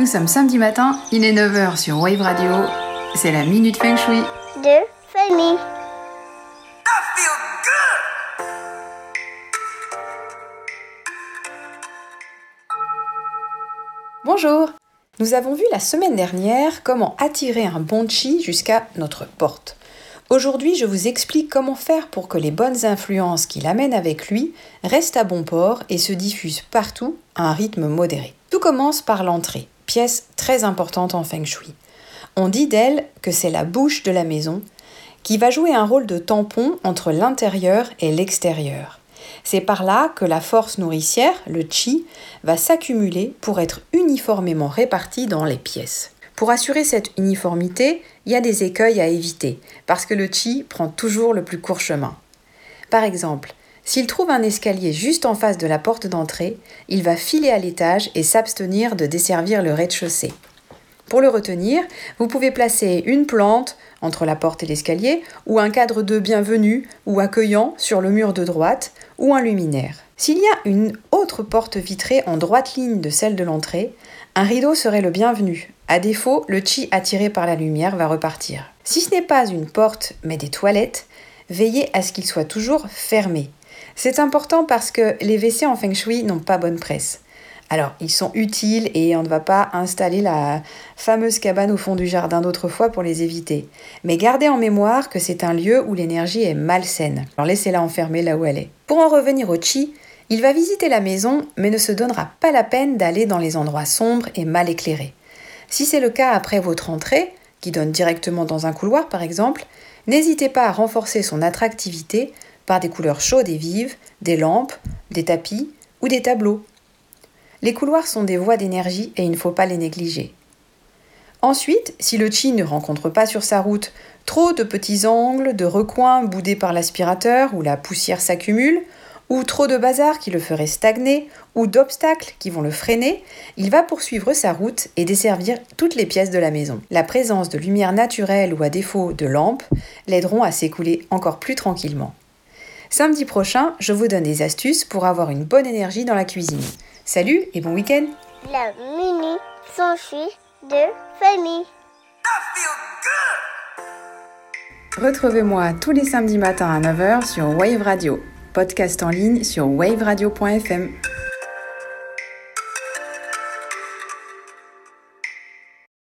Nous sommes samedi matin, il est 9h sur Wave Radio. C'est la Minute Feng Shui. de Fanny. Bonjour Nous avons vu la semaine dernière comment attirer un bon chi jusqu'à notre porte. Aujourd'hui, je vous explique comment faire pour que les bonnes influences qu'il amène avec lui restent à bon port et se diffusent partout à un rythme modéré. Tout commence par l'entrée, très importante en feng shui. On dit d'elle que c'est la bouche de la maison qui va jouer un rôle de tampon entre l'intérieur et l'extérieur. C'est par là que la force nourricière, le chi, va s'accumuler pour être uniformément répartie dans les pièces. Pour assurer cette uniformité, il y a des écueils à éviter, parce que le chi prend toujours le plus court chemin. Par exemple, s'il trouve un escalier juste en face de la porte d'entrée, il va filer à l'étage et s'abstenir de desservir le rez-de-chaussée. Pour le retenir, vous pouvez placer une plante entre la porte et l'escalier, ou un cadre de bienvenue ou accueillant sur le mur de droite, ou un luminaire. S'il y a une autre porte vitrée en droite ligne de celle de l'entrée, un rideau serait le bienvenu. À défaut, le chi attiré par la lumière va repartir. Si ce n'est pas une porte mais des toilettes, veillez à ce qu'ils soient toujours fermés. C'est important parce que les WC en feng shui n'ont pas bonne presse. Alors, ils sont utiles et on ne va pas installer la fameuse cabane au fond du jardin d'autrefois pour les éviter. Mais gardez en mémoire que c'est un lieu où l'énergie est malsaine. Alors laissez-la enfermée là où elle est. Pour en revenir au chi, il va visiter la maison mais ne se donnera pas la peine d'aller dans les endroits sombres et mal éclairés. Si c'est le cas après votre entrée, qui donne directement dans un couloir par exemple, n'hésitez pas à renforcer son attractivité par des couleurs chaudes et vives, des lampes, des tapis ou des tableaux. Les couloirs sont des voies d'énergie et il ne faut pas les négliger. Ensuite, si le chi ne rencontre pas sur sa route trop de petits angles, de recoins boudés par l'aspirateur où la poussière s'accumule, ou trop de bazar qui le ferait stagner, ou d'obstacles qui vont le freiner, il va poursuivre sa route et desservir toutes les pièces de la maison. La présence de lumière naturelle ou à défaut de lampes l'aideront à s'écouler encore plus tranquillement. Samedi prochain, je vous donne des astuces pour avoir une bonne énergie dans la cuisine. Salut et bon week-end La s'enfuit de Fanny. Retrouvez-moi tous les samedis matins à 9h sur Wave Radio, podcast en ligne sur waveradio.fm.